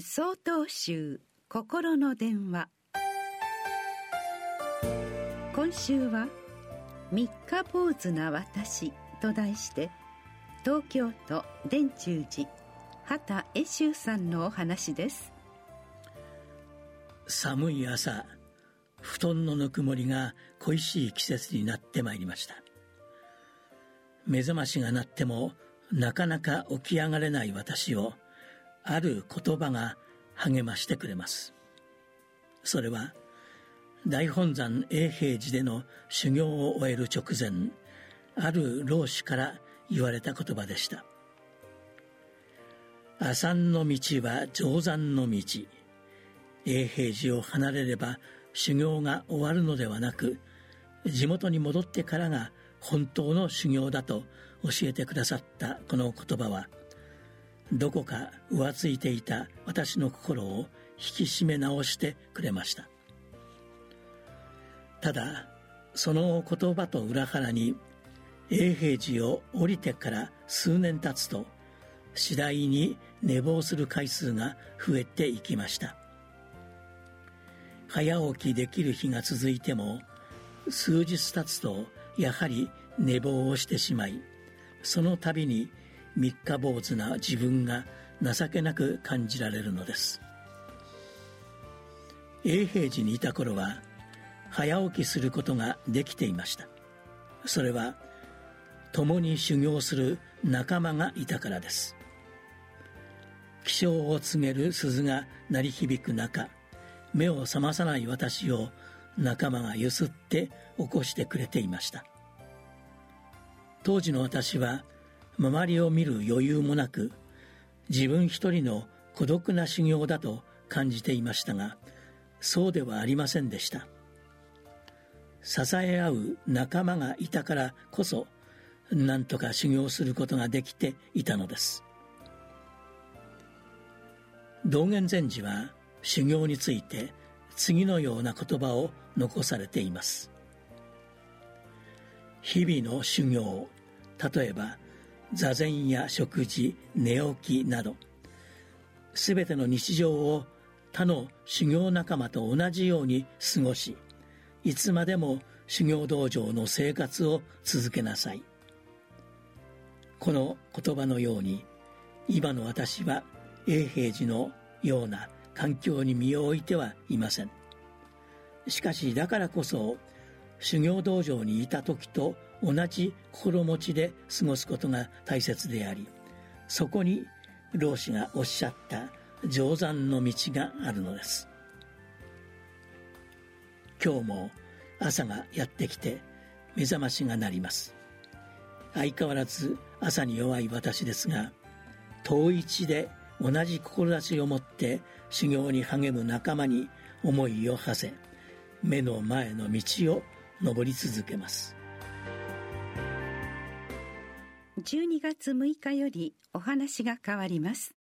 総統集心の電話。今週は「三日坊主な私」と題して東京都伝中寺畑恵修さんのお話です。寒い朝布団のぬくもりが恋しい季節になってまいりました。目覚ましが鳴ってもなかなか起き上がれない私をある言葉が励ましてくれます。それは大本山永平寺での修行を終える直前ある老子から言われた言葉でした「阿三の道は定山の道」永平寺を離れれば修行が終わるのではなく地元に戻ってからが本当の修行だと教えてくださったこの言葉はどこか浮ついていた私の心を引き締め直してくれました。ただその言葉と裏腹に永平寺を降りてから数年経つと次第に寝坊する回数が増えていきました。早起きできる日が続いても数日経つとやはり寝坊をしてしまいその度に三日坊主な自分が情けなく感じられるのです。永平寺にいた頃は早起きすることができていました。それは共に修行する仲間がいたからです。起床を告げる鈴が鳴り響く中目を覚まさない私を仲間がゆすって起こしてくれていました。当時の私は周りを見る余裕もなく自分一人の孤独な修行だと感じていましたがそうではありませんでした。支え合う仲間がいたからこそ何とか修行することができていたのです。道元禅師は修行について次のような言葉を残されています。日々の修行例えば座禅や食事寝起きなど全ての日常を他の修行仲間と同じように過ごしいつまでも修行道場の生活を続けなさい。この言葉のように今の私は永平寺のような環境に身を置いてはいません。しかしだからこそ修行道場にいた時と同じ心持ちで過ごすことが大切でありそこに老子がおっしゃった定山の道があるのです。今日も朝がやってきて目覚ましが鳴ります。相変わらず朝に弱い私ですが遠一で同じ志を持って修行に励む仲間に思いを馳せ目の前の道を登り続けます。12月6日よりお話が変わります。